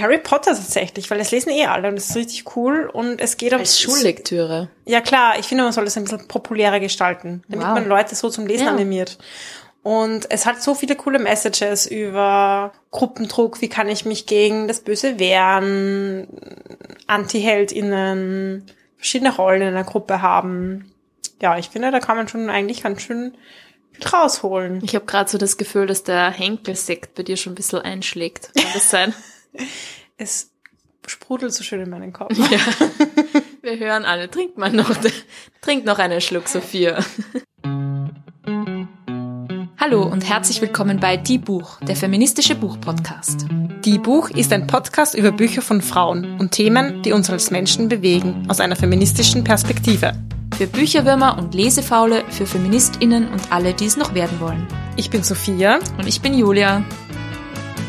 Harry Potter tatsächlich, weil das lesen eh alle und das ist richtig cool und es geht um... Als Schullektüre. Ja klar, ich finde, man soll das ein bisschen populärer gestalten, damit Wow. man Leute so zum Lesen Ja. animiert. Und es hat so viele coole Messages über Gruppendruck, wie kann ich mich gegen das Böse wehren, AntiheldInnen, verschiedene Rollen in einer Gruppe haben. Ja, ich finde, da kann man schon eigentlich ganz schön viel rausholen. Ich habe gerade so das Gefühl, dass der Henkelsekt bei dir schon ein bisschen einschlägt. Kann das sein? Es sprudelt so schön in meinen Kopf. ja. Wir hören alle. Trink mal noch, trink noch einen Schluck, Sophia. Hallo und herzlich willkommen bei Die Buch, der feministische Buchpodcast. Die Buch ist ein Podcast über Bücher von Frauen und Themen, die uns als Menschen bewegen, aus einer feministischen Perspektive. Für Bücherwürmer und Lesefaule, für FeministInnen und alle, die es noch werden wollen. Ich bin Sophia. Und ich bin Julia.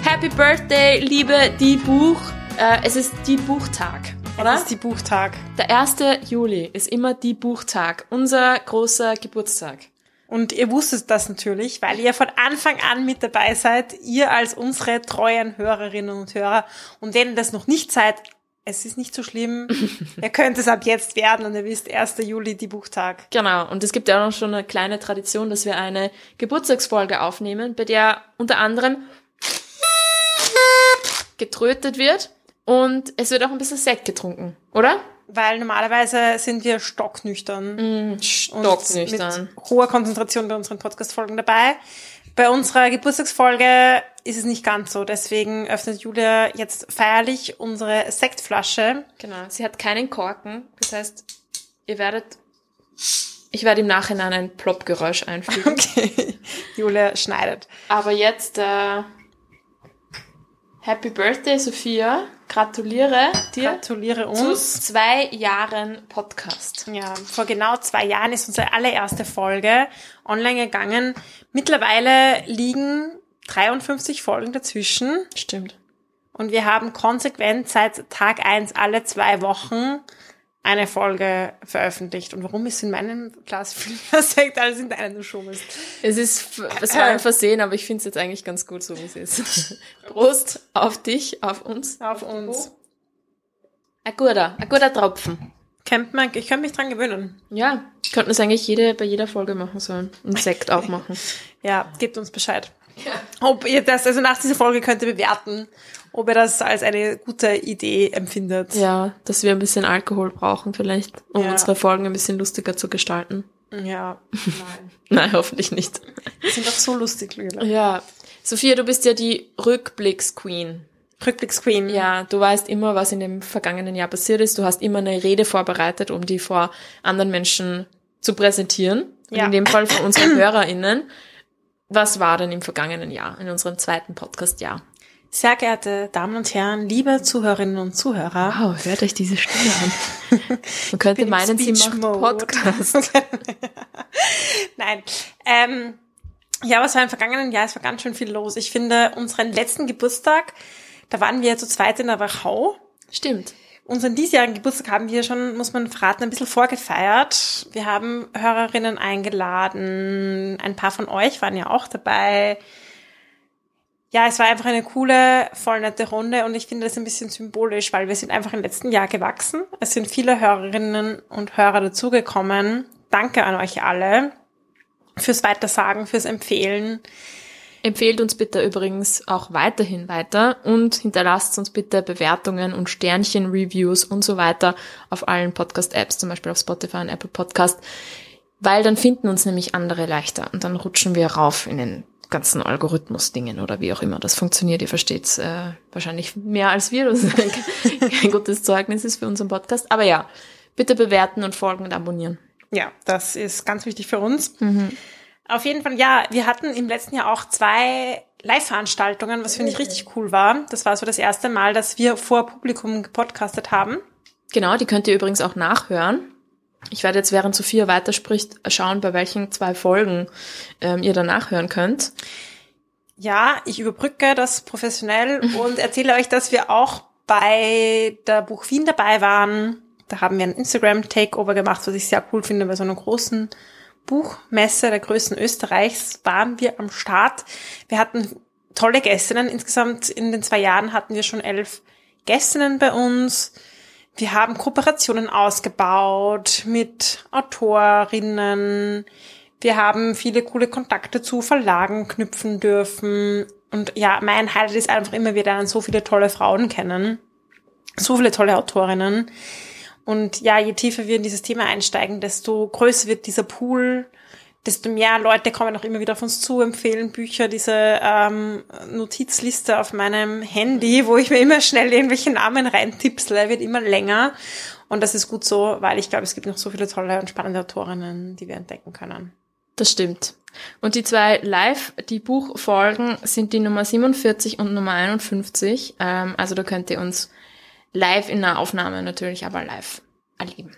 Happy Birthday, liebe Die Buch. Äh, es ist Die Buchtag, oder? Das ist die Buchtag. Der 1. Juli ist immer Die Buchtag, unser großer Geburtstag. Und ihr wusstet das natürlich, weil ihr von Anfang an mit dabei seid, ihr als unsere treuen Hörerinnen und Hörer. Und wenn ihr das noch nicht seid, es ist nicht so schlimm. ihr könnt es ab jetzt werden und ihr wisst, 1. Juli, die Buchtag. Genau, und es gibt ja auch noch schon eine kleine Tradition, dass wir eine Geburtstagsfolge aufnehmen, bei der unter anderem getrötet wird und es wird auch ein bisschen Sekt getrunken, oder? Weil normalerweise sind wir stocknüchtern. Mm, und Stocknüchtern. Mit hoher Konzentration bei unseren Podcast-Folgen dabei. Bei unserer Geburtstagsfolge ist es nicht ganz so. Deswegen öffnet Julia jetzt feierlich unsere Sektflasche. Genau, sie hat keinen Korken, das heißt, ihr werdet, ich werde im Nachhinein ein Plop-Geräusch einfügen. Okay. Julia schneidet. Aber jetzt, äh, Happy Birthday, Sophia. Gratuliere dir Gratuliere zu uns. zwei Jahren Podcast. Ja, vor genau zwei Jahren ist unsere allererste Folge online gegangen. Mittlerweile liegen 53 Folgen dazwischen Stimmt. und wir haben konsequent seit Tag eins alle zwei Wochen eine Folge veröffentlicht. Und warum ist in meinem Glas viel Sekt als in deinem du schummelst? Es ist, es war ein Versehen, aber ich finde es jetzt eigentlich ganz gut, so wie es ist. Prost auf dich, auf uns. Auf uns. Ein guter, ein guter Tropfen. Kennt man, ich könnte mich dran gewöhnen. Ja, könnten es eigentlich jede, bei jeder Folge machen sollen. Und Sekt auch machen. Ja, gebt uns Bescheid. Ob ihr das, also nach dieser Folge könnt ihr bewerten, ob ihr das als eine gute Idee empfindet. Ja, dass wir ein bisschen Alkohol brauchen vielleicht, um Ja. unsere Folgen ein bisschen lustiger zu gestalten. Ja, nein. Nein, hoffentlich nicht. Die sind doch so lustig, Lüle. Ja. Sophia, du bist ja die Rückblicks-Queen. Rückblicksqueen. Ja, du weißt immer, was in dem vergangenen Jahr passiert ist. Du hast immer eine Rede vorbereitet, um die vor anderen Menschen zu präsentieren. Ja. In dem Fall von unseren HörerInnen. Was war denn im vergangenen Jahr, in unserem zweiten Podcast-Jahr? Sehr geehrte Damen und Herren, liebe Zuhörerinnen und Zuhörer. Wow, hört euch diese Stimme an. Man könnte meinen, sie macht. Podcast. Nein. Ähm, ja, was war im vergangenen Jahr? Es war ganz schön viel los. Ich finde, unseren letzten Geburtstag, da waren wir zu zweit in der Wachau. Stimmt. Unseren diesjährigen Geburtstag haben wir schon, muss man verraten, ein bisschen vorgefeiert. Wir haben Hörerinnen eingeladen. Ein paar von euch waren ja auch dabei. Ja, es war einfach eine coole, voll nette Runde und ich finde das ein bisschen symbolisch, weil wir sind einfach im letzten Jahr gewachsen. Es sind viele Hörerinnen und Hörer dazugekommen. Danke an euch alle fürs Weitersagen, fürs Empfehlen. Empfehlt uns bitte übrigens auch weiterhin weiter und hinterlasst uns bitte Bewertungen und Sternchen, Reviews und so weiter auf allen Podcast-Apps, zum Beispiel auf Spotify und Apple Podcast, weil dann finden uns nämlich andere leichter und dann rutschen wir rauf in den ganzen Algorithmus-Dingen oder wie auch immer das funktioniert. Ihr versteht's äh, wahrscheinlich mehr als wir, das ist kein gutes Zeugnis ist für unseren Podcast. Aber ja, bitte bewerten und folgen und abonnieren. Ja, das ist ganz wichtig für uns. Auf jeden Fall, ja, wir hatten im letzten Jahr auch zwei Live-Veranstaltungen, was finde ich richtig cool war. Das war so das erste Mal, dass wir vor Publikum gepodcastet haben. Genau, die könnt ihr übrigens auch nachhören. Ich werde jetzt, während Sophia weiterspricht, schauen, bei welchen zwei Folgen ähm, ihr dann nachhören könnt. Ja, ich überbrücke das professionell und erzähle euch, dass wir auch bei der Buch Wien dabei waren. Da haben wir ein Instagram-Takeover gemacht, was ich sehr cool finde. Bei so einer großen Buchmesse der größten Österreichs waren wir am Start. Wir hatten tolle Gästinnen. Insgesamt in den zwei Jahren hatten wir schon elf Gästinnen bei uns. Wir haben Kooperationen ausgebaut mit Autorinnen. Wir haben viele coole Kontakte zu Verlagen knüpfen dürfen. Und ja, mein Highlight ist einfach immer, lernen so viele tolle Frauen kennen. So viele tolle Autorinnen. Und ja, je tiefer wir in dieses Thema einsteigen, desto größer wird dieser Pool, desto mehr Leute kommen auch immer wieder auf uns zu, empfehlen Bücher, diese ähm, Notizliste auf meinem Handy, wo ich mir immer schnell irgendwelche Namen reintipsle, wird immer länger. Und das ist gut so, weil ich glaube, es gibt noch so viele tolle und spannende Autorinnen, die wir entdecken können. Das stimmt. Und die zwei Live, die Buchfolgen sind die Nummer 47 und Nummer 51. Ähm, also da könnt ihr uns live in der Aufnahme natürlich, aber live erleben.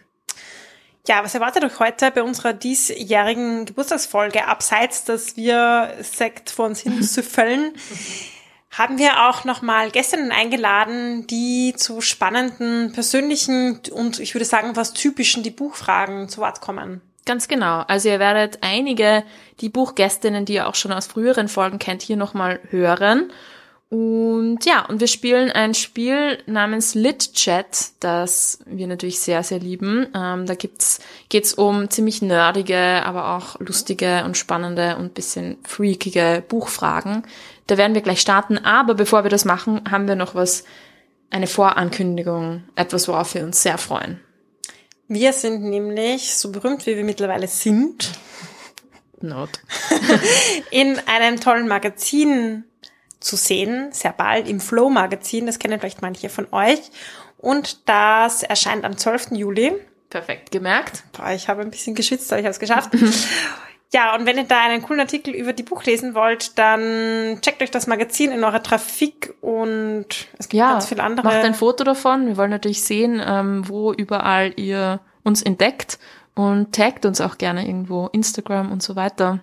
Ja, was erwartet euch heute bei unserer diesjährigen Geburtstagsfolge? Abseits, dass wir Sekt vor uns hin süffeln, haben wir auch nochmal Gästinnen eingeladen, die zu spannenden, persönlichen und ich würde sagen was typischen die Buchfragen zu Wort kommen. Ganz genau. Also ihr werdet einige, die Buchgästinnen, die ihr auch schon aus früheren Folgen kennt, hier nochmal hören. Und ja, und wir spielen ein Spiel namens Lit Chat, das wir natürlich sehr, sehr lieben. Ähm, da gibt's, geht's um ziemlich nerdige, aber auch lustige und spannende und bisschen freakige Buchfragen. Da werden wir gleich starten. Aber bevor wir das machen, haben wir noch was, eine Vorankündigung, etwas, worauf wir uns sehr freuen. Wir sind nämlich, so berühmt wie wir mittlerweile sind, Not. in einem tollen Magazin zu sehen, sehr bald im Flow Magazin, das kennen vielleicht manche von euch. Und das erscheint am 12. Juli. Perfekt gemerkt. Boah, ich habe ein bisschen geschwitzt, aber ich habe es geschafft. ja, und wenn ihr da einen coolen Artikel über die Buch lesen wollt, dann checkt euch das Magazin in eurer Trafik und es gibt Ja, ganz viele andere. macht ein Foto davon. Wir wollen natürlich sehen, ähm, wo überall ihr uns entdeckt und taggt uns auch gerne irgendwo, Instagram und so weiter.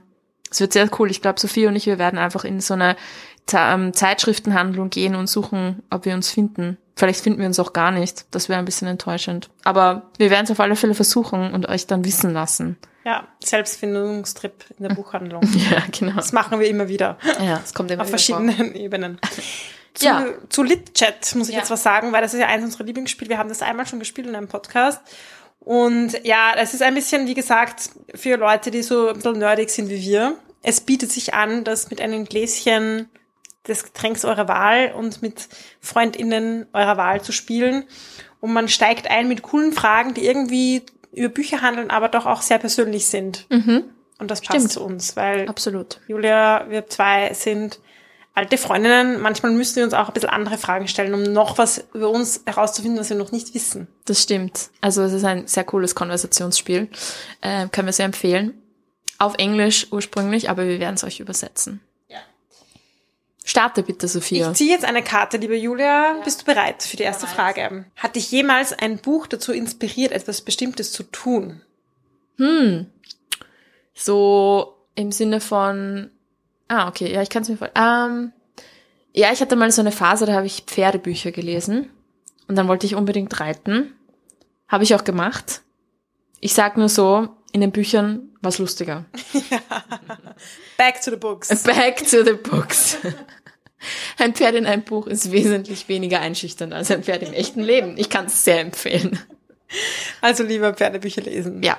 Es wird sehr cool. Ich glaube, Sophie und ich, wir werden einfach in so eine Ze- ähm, Zeitschriftenhandlung gehen und suchen, ob wir uns finden. Vielleicht finden wir uns auch gar nicht. Das wäre ein bisschen enttäuschend. Aber wir werden es auf alle Fälle versuchen und euch dann wissen lassen. ja, Selbstfindungstrip in der Buchhandlung. Ja, genau. Das machen wir immer wieder. Ja, es kommt immer auf wieder vor. verschiedenen Ebenen. Zu, Ja. zu Lit-Chat muss ich Ja. jetzt was sagen, weil das ist ja eins unserer Lieblingsspiele. Wir haben das einmal schon gespielt in einem Podcast. Und ja, es ist ein bisschen, wie gesagt, für Leute, die so ein bisschen nerdig sind wie wir. Es bietet sich an, das mit einem Gläschen des Getränks eurer Wahl und mit FreundInnen eurer Wahl zu spielen. Und man steigt ein mit coolen Fragen, die irgendwie über Bücher handeln, aber doch auch sehr persönlich sind. Mhm, Und das passt Stimmt. zu uns, weil absolut. Julia, wir zwei sind alte Freundinnen. Manchmal müssen wir uns auch ein bisschen andere Fragen stellen, um noch was über uns herauszufinden, was wir noch nicht wissen. Das stimmt. Also es ist ein sehr cooles Konversationsspiel. Äh, können wir sehr empfehlen. Auf Englisch ursprünglich, aber wir werden es euch übersetzen. Ja. Starte bitte, Sophia. Ich ziehe jetzt eine Karte, liebe Julia. Bist du bereit für die erste Bereit. Frage? Hat dich jemals ein Buch dazu inspiriert, etwas Bestimmtes zu tun? Hm. So im Sinne von. Ah, okay, ja, ich kann es mir vorstellen. Ähm, ja, ich hatte mal so eine Phase, da habe ich Pferdebücher gelesen. Und dann wollte ich unbedingt reiten. Habe ich auch gemacht. Ich sag nur so, in den Büchern war's lustiger. Back to the books. Back to the books. Ein Pferd in einem Buch ist wesentlich weniger einschüchternd als ein Pferd im echten Leben. Ich kann es sehr empfehlen. Also lieber Pferdebücher lesen. Ja.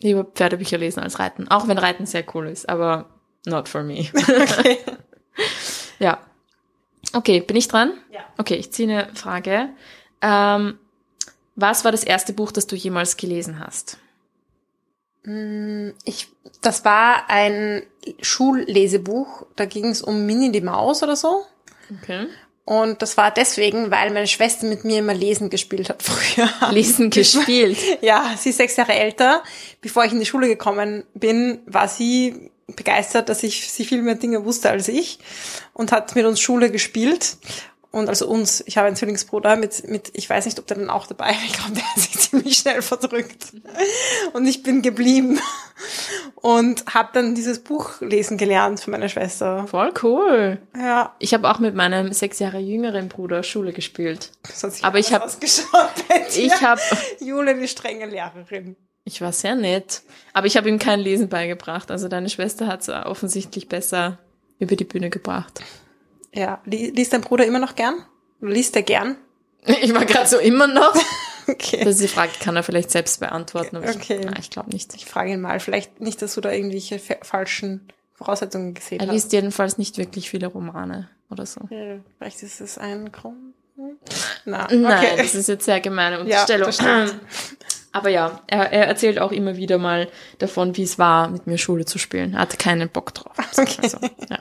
Lieber Pferdebücher lesen als Reiten. Auch wenn Reiten sehr cool ist, aber not for me. Okay. Ja. Okay, bin ich dran? Ja. Okay, ich ziehe eine Frage. Ähm, was war das erste Buch, das du jemals gelesen hast? Mm, Ich, das war ein Schullesebuch. Da ging es um Minnie die Maus oder so. Okay. Und das war deswegen, weil meine Schwester mit mir immer Lesen gespielt hat früher. Lesen gespielt. Ja, sie ist sechs Jahre älter. Bevor ich in die Schule gekommen bin, war sie begeistert, dass ich sie viel mehr Dinge wusste als ich und hat mit uns Schule gespielt. Und also uns, ich habe einen Zwillingsbruder mit, mit, ich weiß nicht, ob der dann auch dabei war. Ich glaube, der sich ziemlich schnell verdrückt. Und ich bin geblieben und habe dann dieses Buch lesen gelernt von meiner Schwester. Voll cool. Ja, Ich habe auch mit meinem sechs Jahre jüngeren Bruder Schule gespielt. das hat sich Aber ich anders hab- ausgeschaut bei dir. Ich habe, Jule, die strenge Lehrerin. ich war sehr nett, aber ich habe ihm kein Lesen beigebracht. Also deine Schwester hat es offensichtlich besser über die Bühne gebracht. Ja. Liest dein Bruder immer noch gern? Liest er gern? Ich war gerade so immer noch. Okay. Das ist die Frage, kann er vielleicht selbst beantworten. aber Okay. Ich, nein, ich glaube nicht. Ich frage ihn mal. Vielleicht nicht, dass du da irgendwelche fa- falschen Voraussetzungen gesehen Er hast. liest jedenfalls nicht wirklich viele Romane oder so. Ja, Vielleicht ist es ein Grund. Na, Nein, okay. das ist jetzt sehr gemeine Ja, Unterstellung. stimmt. Aber ja, er, er erzählt auch immer wieder mal davon, wie es war, mit mir Schule zu spielen. Er hatte keinen Bock drauf. Okay. Also, ja.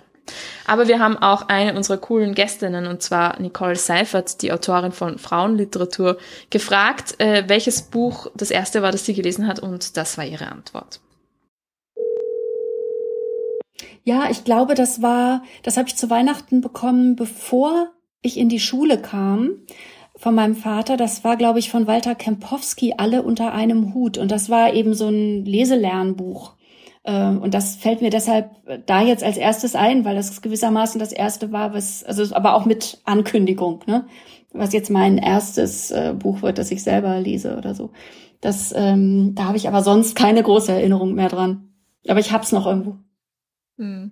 Aber wir haben auch eine unserer coolen Gästinnen, und zwar Nicole Seifert, die Autorin von Frauenliteratur, gefragt, äh, welches Buch das erste war, das sie gelesen hat, und das war ihre Antwort. Ja, ich glaube, das war, das habe ich zu Weihnachten bekommen, bevor ich in die Schule kam von meinem Vater. Das war, glaube ich, von Walter Kempowski, Alle unter einem Hut. Und das war eben so ein Leselernbuch. Ähm, Und das fällt mir deshalb da jetzt als erstes ein, weil das gewissermaßen das erste war, was, also aber auch mit Ankündigung, ne? Was jetzt mein erstes äh, Buch wird, das ich selber lese oder so. Das, ähm, da habe ich aber sonst keine große Erinnerung mehr dran. Aber ich hab's noch irgendwo. Hm.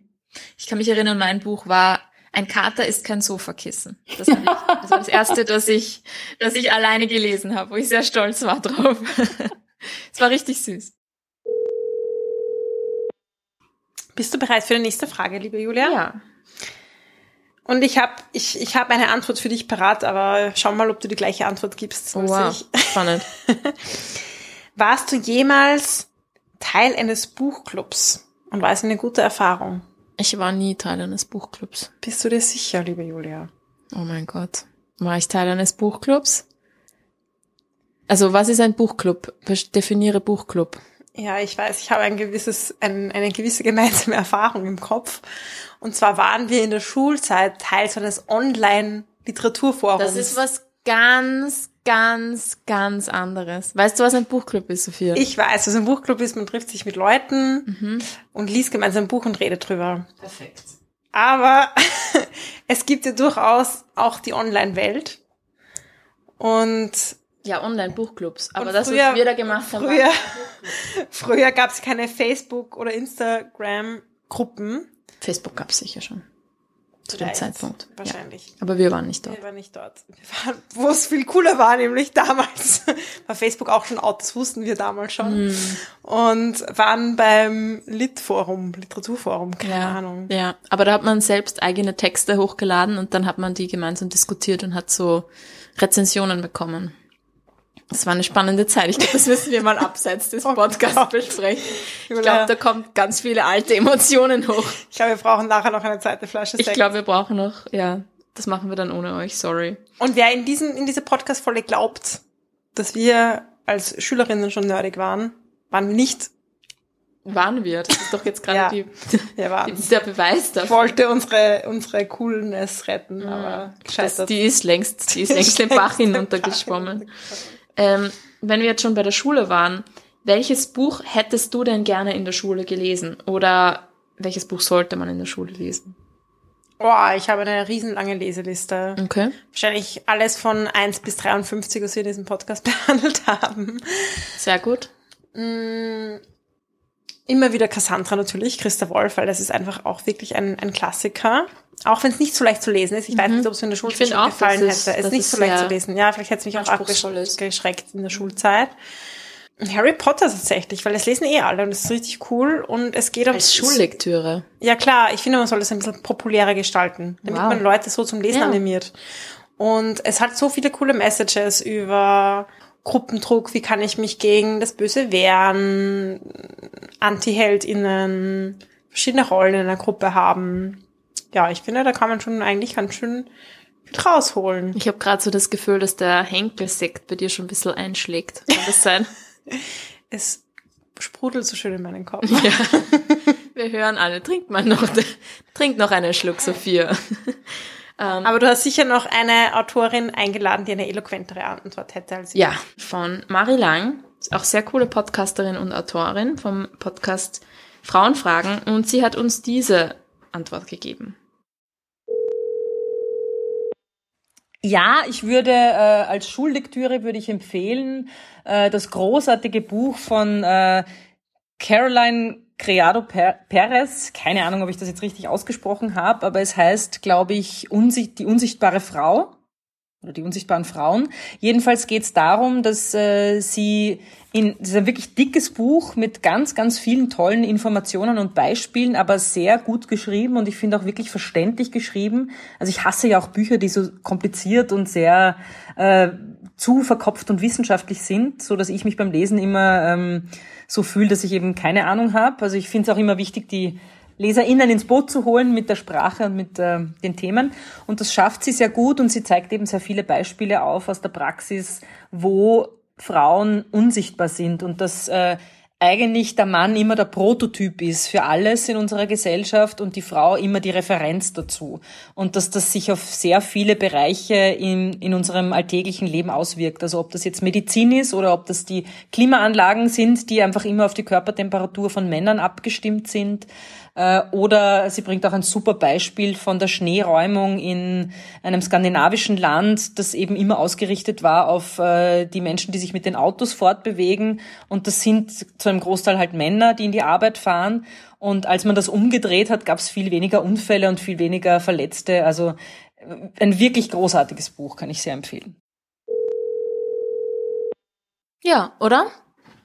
Ich kann mich erinnern, mein Buch war Ein Kater ist kein Sofakissen. Das war, ich, das, war das erste, das ich, das ich alleine gelesen habe, wo ich sehr stolz war drauf. Es war richtig süß. Bist du bereit für die nächste Frage, liebe Julia? Ja. Und ich habe ich, ich hab eine Antwort für dich parat, aber schau mal, ob du die gleiche Antwort gibst. Oh, wow. Spannend. Warst du jemals Teil eines Buchclubs? Und war es eine gute Erfahrung? Ich war nie Teil eines Buchclubs. Bist du dir sicher, liebe Julia? Oh mein Gott. War ich Teil eines Buchclubs? Also, was ist ein Buchclub? Definiere Buchclub. Ja, ich weiß, ich habe ein gewisses, ein, eine gewisse gemeinsame Erfahrung im Kopf. Und zwar waren wir in der Schulzeit Teil so eines Online-Literaturforums. Das ist was ganz, ganz, ganz anderes. Weißt du, was ein Buchclub ist, Sophia? Ich weiß, was ein Buchclub ist, man trifft sich mit Leuten Mhm. und liest gemeinsam ein Buch und redet drüber. Perfekt. Aber es gibt ja durchaus auch die Online-Welt. Und Ja, Online-Buchclubs. Aber das, früher- was wir da gemacht haben, früher, früher gab es keine Facebook- oder Instagram-Gruppen. Facebook gab's sicher schon. Zu dem Vielleicht, Zeitpunkt. Ja. Wahrscheinlich. Aber wir waren nicht dort. Wir waren nicht dort. Wir waren, wo es viel cooler war, nämlich damals. War Facebook auch schon out, das wussten wir damals schon. Hm. Und waren beim Lit-Forum, Literaturforum, keine ja, Ahnung. Ja, aber da hat man selbst eigene Texte hochgeladen und dann hat man die gemeinsam diskutiert und hat so Rezensionen bekommen. Das war eine spannende Zeit. Ich glaube, das müssen wir mal abseits des Oh Podcasts Gott. besprechen. Ich glaube, da kommt ganz viele alte Emotionen hoch. Ich glaube, wir brauchen nachher noch eine zweite Flasche Ich Sekt. glaube, wir brauchen noch, ja, das machen wir dann ohne euch, sorry. Und wer in diesen, in diese Podcast-Folge glaubt, dass wir als Schülerinnen schon nerdig waren, waren wir nicht. Waren wir? Das ist doch jetzt gerade Ja. die, die, der Beweis Ich dafür. wollte unsere, unsere Coolness retten, aber Das, gescheitert. die ist längst, die ist längst den Bach hinuntergeschwommen. Ähm, wenn wir jetzt schon bei der Schule waren, welches Buch hättest du denn gerne in der Schule gelesen? Oder welches Buch sollte man in der Schule lesen? Oh, ich habe eine riesenlange Leseliste. Okay. Wahrscheinlich alles von 1 bis 53, was wir in diesem Podcast behandelt haben. Sehr gut. Mm, Immer wieder Cassandra natürlich, Christa Wolf, weil das ist einfach auch wirklich ein, ein Klassiker. Auch wenn es nicht so leicht zu lesen ist. Ich weiß nicht, ob es mir in der Schulzeit schon auch, gefallen ist- hätte. Es ist nicht ist so leicht zu lesen. Ja, vielleicht hätte es mich auch abgeschreckt in der Schulzeit. Harry Potter tatsächlich, weil das lesen eh alle und das ist richtig cool und es geht auch Als Schullektüre. Ja klar, ich finde, man soll das ein bisschen populärer gestalten, damit Wow. man Leute so zum Lesen Ja. animiert. Und es hat so viele coole Messages über Gruppendruck, wie kann ich mich gegen das Böse wehren, Anti-HeldInnen, verschiedene Rollen in einer Gruppe haben. Ja, ich finde, da kann man schon eigentlich ganz schön viel rausholen. Ich habe gerade so das Gefühl, dass der Henkelsekt bei dir schon ein bisschen einschlägt. Kann das sein? Es sprudelt so schön in meinen Kopf. ja. Wir hören alle. Trink mal noch, trink noch einen Schluck, Sophia. Ähm, Aber du hast sicher noch eine Autorin eingeladen, die eine eloquentere Antwort hätte als ich. Ja, von Mari Lang, auch sehr coole Podcasterin und Autorin vom Podcast Frauenfragen und sie hat uns diese Antwort gegeben. Ja, ich würde äh, als Schullektüre würde ich empfehlen äh, das großartige Buch von äh, Caroline Criado Perez, keine Ahnung, ob ich das jetzt richtig ausgesprochen habe, aber es heißt, glaube ich, unsicht, die unsichtbare Frau oder die unsichtbaren Frauen. Jedenfalls geht es darum, dass äh, sie in das ist ein wirklich dickes Buch mit ganz, ganz vielen tollen Informationen und Beispielen, aber sehr gut geschrieben und ich finde auch wirklich verständlich geschrieben. Also ich hasse ja auch Bücher, die so kompliziert und sehr äh, zu verkopft und wissenschaftlich sind, so dass ich mich beim Lesen immer ähm, so fühle, dass ich eben keine Ahnung habe. Also ich finde es auch immer wichtig, die LeserInnen ins Boot zu holen mit der Sprache und mit äh, den Themen. Und das schafft sie sehr gut und sie zeigt eben sehr viele Beispiele auf aus der Praxis, wo Frauen unsichtbar sind und dass äh, eigentlich der Mann immer der Prototyp ist für alles in unserer Gesellschaft und die Frau immer die Referenz dazu. Und dass das sich auf sehr viele Bereiche in, in unserem alltäglichen Leben auswirkt. Also ob das jetzt Medizin ist oder ob das die Klimaanlagen sind, die einfach immer auf die Körpertemperatur von Männern abgestimmt sind. Äh, oder sie bringt auch ein super Beispiel von der Schneeräumung in einem skandinavischen Land, das eben immer ausgerichtet war auf äh, die Menschen, die sich mit den Autos fortbewegen. Und das sind zu einem Großteil halt Männer, die in die Arbeit fahren. Und als man das umgedreht hat, gab es viel weniger Unfälle und viel weniger Verletzte. Also äh, ein wirklich großartiges Buch, kann ich sehr empfehlen. Ja, oder?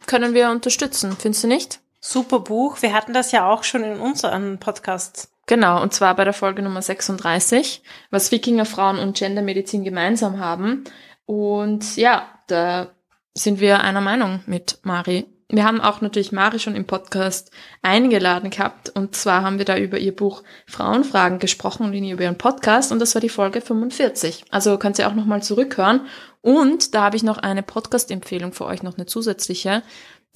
Können wir unterstützen, findest du nicht? Super Buch. Wir hatten das ja auch schon in unseren Podcasts. Genau, und zwar bei der Folge Nummer 36, was Wikinger Frauen und Gendermedizin gemeinsam haben. Und ja, da sind wir einer Meinung mit Mari. Wir haben auch natürlich Mari schon im Podcast eingeladen gehabt. Und zwar haben wir da über ihr Buch Frauenfragen gesprochen und über ihren Podcast. Und das war die Folge 45. Also könnt ihr auch nochmal zurückhören. Und da habe ich noch eine Podcast-Empfehlung für euch, noch eine zusätzliche.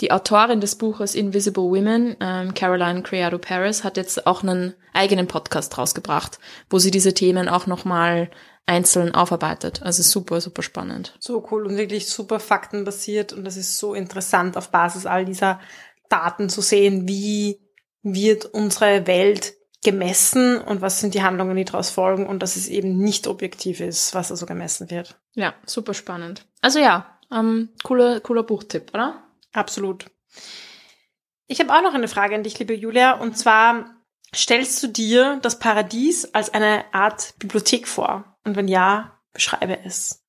Die Autorin des Buches Invisible Women, ähm, Caroline Criado Paris, hat jetzt auch einen eigenen Podcast rausgebracht, wo sie diese Themen auch nochmal einzeln aufarbeitet. Also super, super spannend. So cool und wirklich super faktenbasiert und das ist so interessant auf Basis all dieser Daten zu sehen, wie wird unsere Welt gemessen und was sind die Handlungen, die daraus folgen und dass es eben nicht objektiv ist, was also gemessen wird. Ja, super spannend. Also ja, ähm, cooler, cooler Buchtipp, oder? Absolut. Ich habe auch noch eine Frage an dich, liebe Julia, und zwar stellst du dir das Paradies als eine Art Bibliothek vor? Und wenn ja, beschreibe es.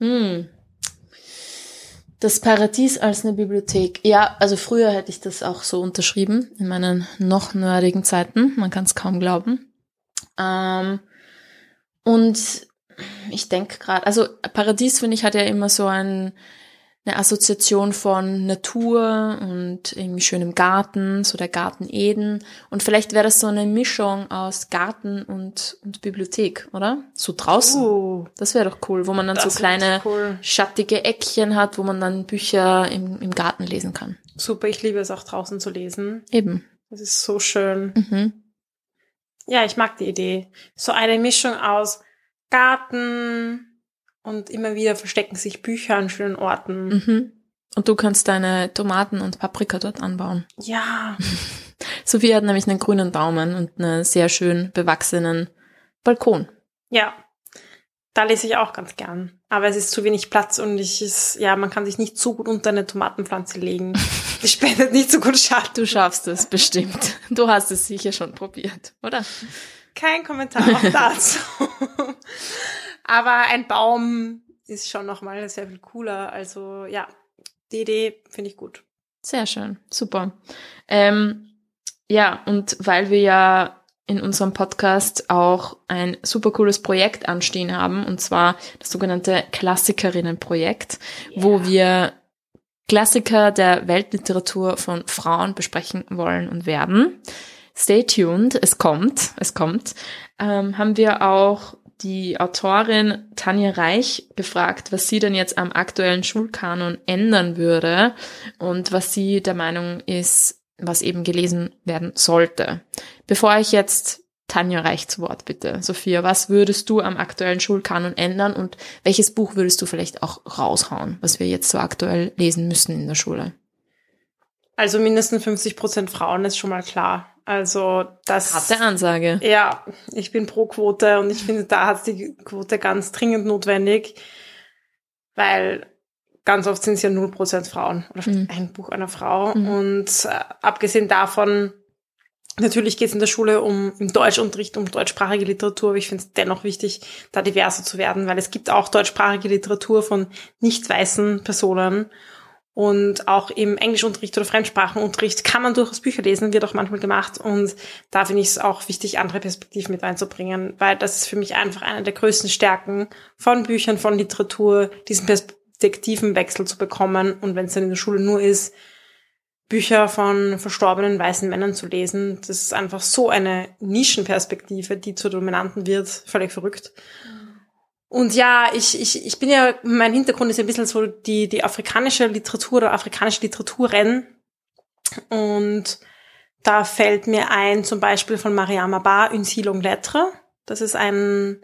Hm. Das Paradies als eine Bibliothek. Ja, also früher hätte ich das auch so unterschrieben, in meinen noch nerdigen Zeiten. Man kann es kaum glauben. Ähm, und ich denke gerade, also Paradies finde ich hat ja immer so ein eine Assoziation von Natur und irgendwie schönem Garten, so der Garten Eden. Und vielleicht wäre das so eine Mischung aus Garten und, und Bibliothek, oder? So draußen. Uh, das wäre doch cool, wo man dann so kleine cool. schattige Eckchen hat, wo man dann Bücher im, im Garten lesen kann. Super, ich liebe es auch draußen zu lesen. Eben. Das ist so schön. Mhm. Ja, ich mag die Idee. So eine Mischung aus Garten, und immer wieder verstecken sich Bücher an schönen Orten. Mhm. Und du kannst deine Tomaten und Paprika dort anbauen. Ja. Sophie hat nämlich einen grünen Daumen und einen sehr schön bewachsenen Balkon. Ja. Da lese ich auch ganz gern. Aber es ist zu wenig Platz und ich ist, ja, man kann sich nicht so gut unter eine Tomatenpflanze legen. Die spendet nicht so gut Schatten. Du schaffst es bestimmt. Du hast es sicher schon probiert, oder? Kein Kommentar auch dazu. Aber ein Baum ist schon nochmal sehr viel cooler. Also ja, die Idee finde ich gut. Sehr schön, super. Ähm, ja, und weil wir ja in unserem Podcast auch ein super cooles Projekt anstehen haben, und zwar das sogenannte Klassikerinnenprojekt, yeah. wo wir Klassiker der Weltliteratur von Frauen besprechen wollen und werden. Stay tuned, es kommt, es kommt. Ähm, haben wir auch die Autorin Tanja Reich gefragt, was sie denn jetzt am aktuellen Schulkanon ändern würde und was sie der Meinung ist, was eben gelesen werden sollte. Bevor ich jetzt Tanja Reich zu Wort bitte. Sophia, was würdest du am aktuellen Schulkanon ändern und welches Buch würdest du vielleicht auch raushauen, was wir jetzt so aktuell lesen müssen in der Schule? Also mindestens 50 Prozent Frauen ist schon mal klar. Also das. Harte Ansage. Ja, ich bin pro Quote und ich finde, da hat die Quote ganz dringend notwendig, weil ganz oft sind es ja 0% Frauen oder Mhm. ein Buch einer Frau. Mhm. Und äh, abgesehen davon, natürlich geht es in der Schule um im Deutschunterricht um deutschsprachige Literatur, aber ich finde es dennoch wichtig, da diverser zu werden, weil es gibt auch deutschsprachige Literatur von nicht weißen Personen. Und auch im Englischunterricht oder Fremdsprachenunterricht kann man durchaus Bücher lesen, wird auch manchmal gemacht. Und da finde ich es auch wichtig, andere Perspektiven mit einzubringen, weil das ist für mich einfach eine der größten Stärken von Büchern, von Literatur, diesen Perspektivenwechsel zu bekommen. Und wenn es dann in der Schule nur ist, Bücher von verstorbenen weißen Männern zu lesen, das ist einfach so eine Nischenperspektive, die zur dominanten wird. Völlig verrückt. Und ja, ich, ich, ich bin ja, mein Hintergrund ist ein bisschen so die, die afrikanische Literatur oder afrikanische Literaturen. Und da fällt mir ein, zum Beispiel von Mariama Ba, Une si longue lettre. Das ist ein,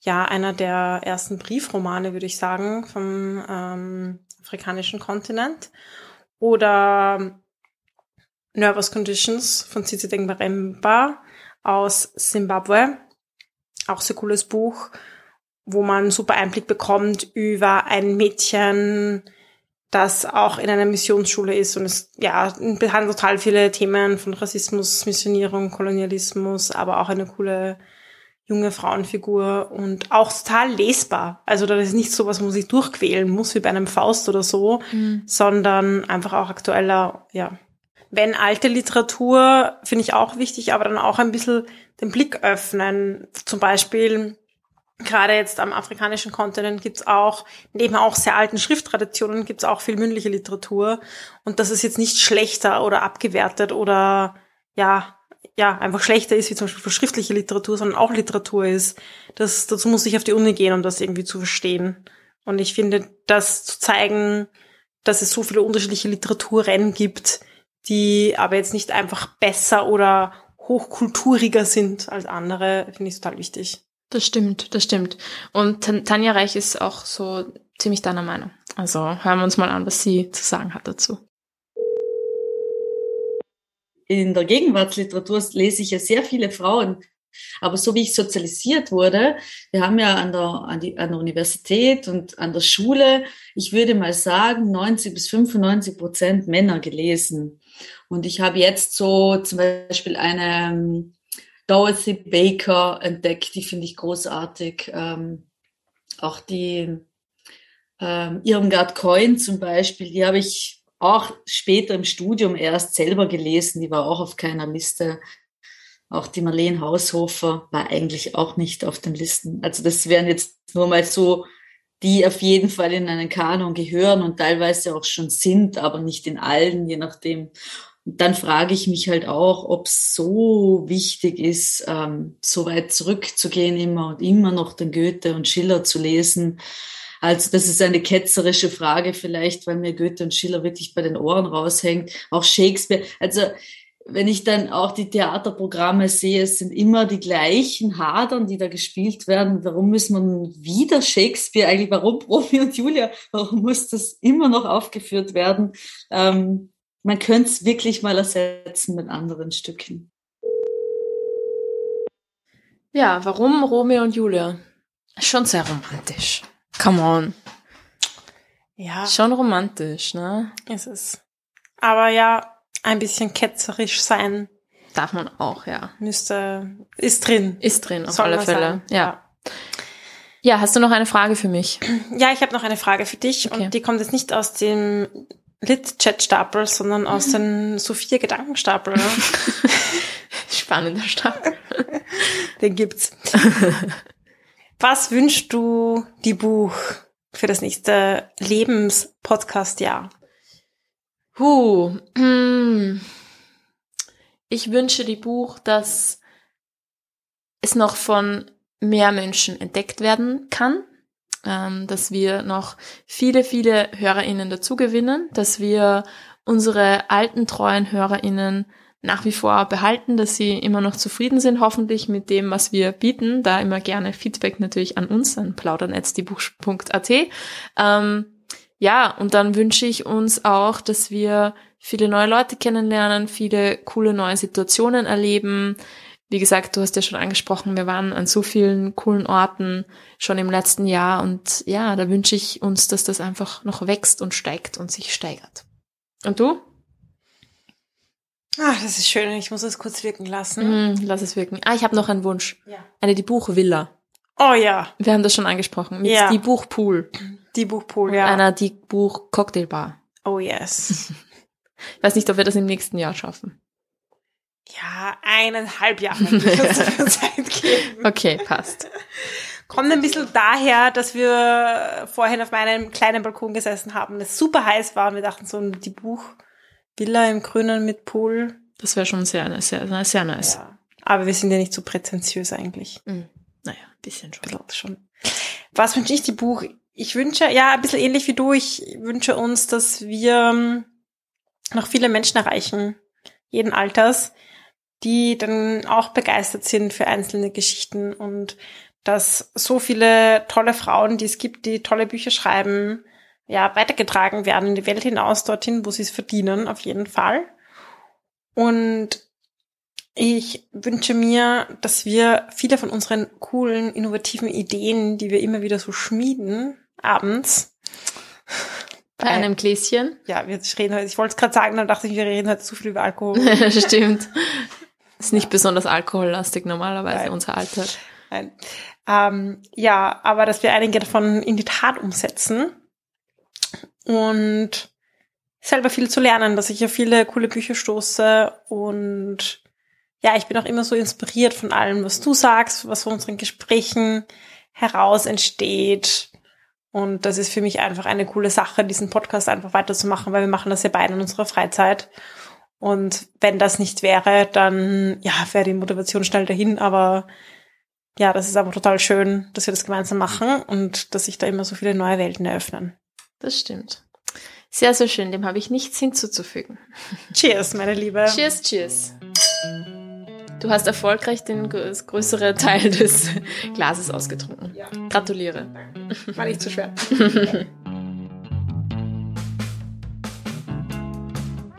ja, einer der ersten Briefromane, würde ich sagen, vom ähm, afrikanischen Kontinent. Oder Nervous Conditions von Tsitsi Dengbaremba aus Zimbabwe. Auch sehr cooles Buch wo man super Einblick bekommt über ein Mädchen, das auch in einer Missionsschule ist und es ja behandelt total viele Themen von Rassismus, Missionierung, Kolonialismus, aber auch eine coole junge Frauenfigur und auch total lesbar. Also das ist nicht so was, wo man sich durchquälen muss wie bei einem Faust oder so, Mhm. sondern einfach auch aktueller, ja. Wenn alte Literatur, finde ich auch wichtig, aber dann auch ein bisschen den Blick öffnen. Zum Beispiel gerade jetzt am afrikanischen Kontinent gibt's auch, neben auch sehr alten Schrifttraditionen, gibt's auch viel mündliche Literatur. Und dass es jetzt nicht schlechter oder abgewertet oder ja, ja, einfach schlechter ist, wie zum Beispiel schriftliche Literatur, sondern auch Literatur ist. Das, dazu muss ich auf die Uni gehen, um das irgendwie zu verstehen. Und ich finde, das zu zeigen, dass es so viele unterschiedliche Literaturen gibt, die aber jetzt nicht einfach besser oder hochkulturiger sind als andere, finde ich total wichtig. Das stimmt, das stimmt. Und Tan- Tanja Reich ist auch so ziemlich deiner Meinung. Also hören wir uns mal an, was sie zu sagen hat dazu. in der Gegenwartsliteratur lese ich ja sehr viele Frauen. Aber so wie ich sozialisiert wurde, wir haben ja an der, an, die, an der Universität und an der Schule, ich würde mal sagen, 90 bis 95 Prozent Männer gelesen. Und ich habe jetzt so zum Beispiel eine ähm, Dorothy Baker entdeckt, die finde ich großartig. Ähm, auch die ähm, Irmgard Coyne zum Beispiel, die habe ich auch später im Studium erst selber gelesen, die war auch auf keiner Liste. Auch die Marlene Haushofer war eigentlich auch nicht auf den Listen. Also das wären jetzt nur mal so, die auf jeden Fall in einen Kanon gehören und teilweise auch schon sind, aber nicht in allen, je nachdem. Dann frage ich mich halt auch, ob es so wichtig ist, ähm, so weit zurückzugehen immer und immer noch den Goethe und Schiller zu lesen. Also das ist eine ketzerische Frage vielleicht, weil mir Goethe und Schiller wirklich bei den Ohren raushängt. Auch Shakespeare. Also wenn ich dann auch die Theaterprogramme sehe, es sind immer die gleichen Hadern, die da gespielt werden. Warum müssen wir wieder Shakespeare eigentlich? Warum Romeo und Julia? Warum muss das immer noch aufgeführt werden? Ähm, man könnte es wirklich mal ersetzen mit anderen Stücken. Ja, warum Romeo und Julia? Schon sehr romantisch. Come on. Ja, Schon romantisch, ne? ist es. Aber ja, ein bisschen ketzerisch sein Darf man auch, ja. müsste, ist drin. Ist drin, auf Soll alle Fälle. sagen. Ja. Ja, hast du noch eine Frage für mich? Ja, ich habe noch eine Frage für dich Okay. und die kommt jetzt nicht aus dem Lit-Chat-Stapel, sondern aus den Sophia-Gedankenstapel. ne? Spannender Start. Den gibt's. Was wünschst du die Buch für das nächste Lebens-Podcast-Jahr? Huh. Ich wünsche die Buch, dass es noch von mehr Menschen entdeckt werden kann, ähm, dass wir noch viele, viele HörerInnen dazu gewinnen, dass wir unsere alten, treuen HörerInnen nach wie vor behalten, dass sie immer noch zufrieden sind, hoffentlich mit dem, was wir bieten. Da immer gerne Feedback natürlich an uns, an plaudern.diebuch.at. Ähm, ja, und dann wünsche ich uns auch, dass wir viele neue Leute kennenlernen, viele coole neue Situationen erleben, wie gesagt, du hast ja schon angesprochen, wir waren an so vielen coolen Orten schon im letzten Jahr und ja, da wünsche ich uns, dass das einfach noch wächst und steigt und sich steigert. Und du? Ah, das ist schön. Ich muss es kurz wirken lassen. Mm, lass es wirken. Ah, ich habe noch einen Wunsch. Ja. Eine die Buchvilla. Oh ja, Wir haben das schon angesprochen. Mit Ja. die Buchpool. die Buchpool, Und ja. einer die Buch Cocktailbar. Oh yes. Ich weiß nicht, ob wir das im nächsten Jahr schaffen. Ja, eineinhalb Jahre es Zeit geben. Okay, passt. Kommt ein bisschen daher, dass wir vorhin auf meinem kleinen Balkon gesessen haben, es super heiß war und wir dachten so, die Buchvilla im Grünen mit Pool. Das wäre schon sehr, sehr, sehr nice. Ja. Aber wir sind ja nicht so prätentiös eigentlich. Mm, Naja, ein bisschen schon. Bisschen schon. Was wünsche ich die Buch? Ich wünsche, ja, ein bisschen ähnlich wie du, ich wünsche uns, dass wir ähm, noch viele Menschen erreichen, jeden Alters, die dann auch begeistert sind für einzelne Geschichten und dass so viele tolle Frauen, die es gibt, die tolle Bücher schreiben, ja, weitergetragen werden in die Welt hinaus, dorthin, wo sie es verdienen, auf jeden Fall. Und ich wünsche mir, dass wir viele von unseren coolen, innovativen Ideen, die wir immer wieder so schmieden, abends, Bei einem Gläschen. ja, wir reden heute, ich wollte es gerade sagen, dann dachte ich, wir reden heute zu viel über Alkohol. Stimmt. Ist nicht besonders alkohollastig normalerweise, Nein. unser Alter. Nein. Ähm, ja, aber dass wir einige davon in die Tat umsetzen und selber viel zu lernen, dass ich auf viele coole Bücher stoße und ja, ich bin auch immer so inspiriert von allem, was du sagst, was von unseren Gesprächen heraus entsteht. Und das ist für mich einfach eine coole Sache, diesen Podcast einfach weiterzumachen, weil wir machen das ja beide in unserer Freizeit. Und wenn das nicht wäre, dann ja, wäre die Motivation schnell dahin, aber ja, das ist aber total schön, dass wir das gemeinsam machen und dass sich da immer so viele neue Welten eröffnen. Das stimmt. Sehr, sehr schön. Dem habe ich nichts hinzuzufügen. Cheers, meine Liebe. Cheers, cheers. Du hast erfolgreich den grö- das größere Teil des Glases ausgetrunken. Ja. Gratuliere. War nicht zu schwer.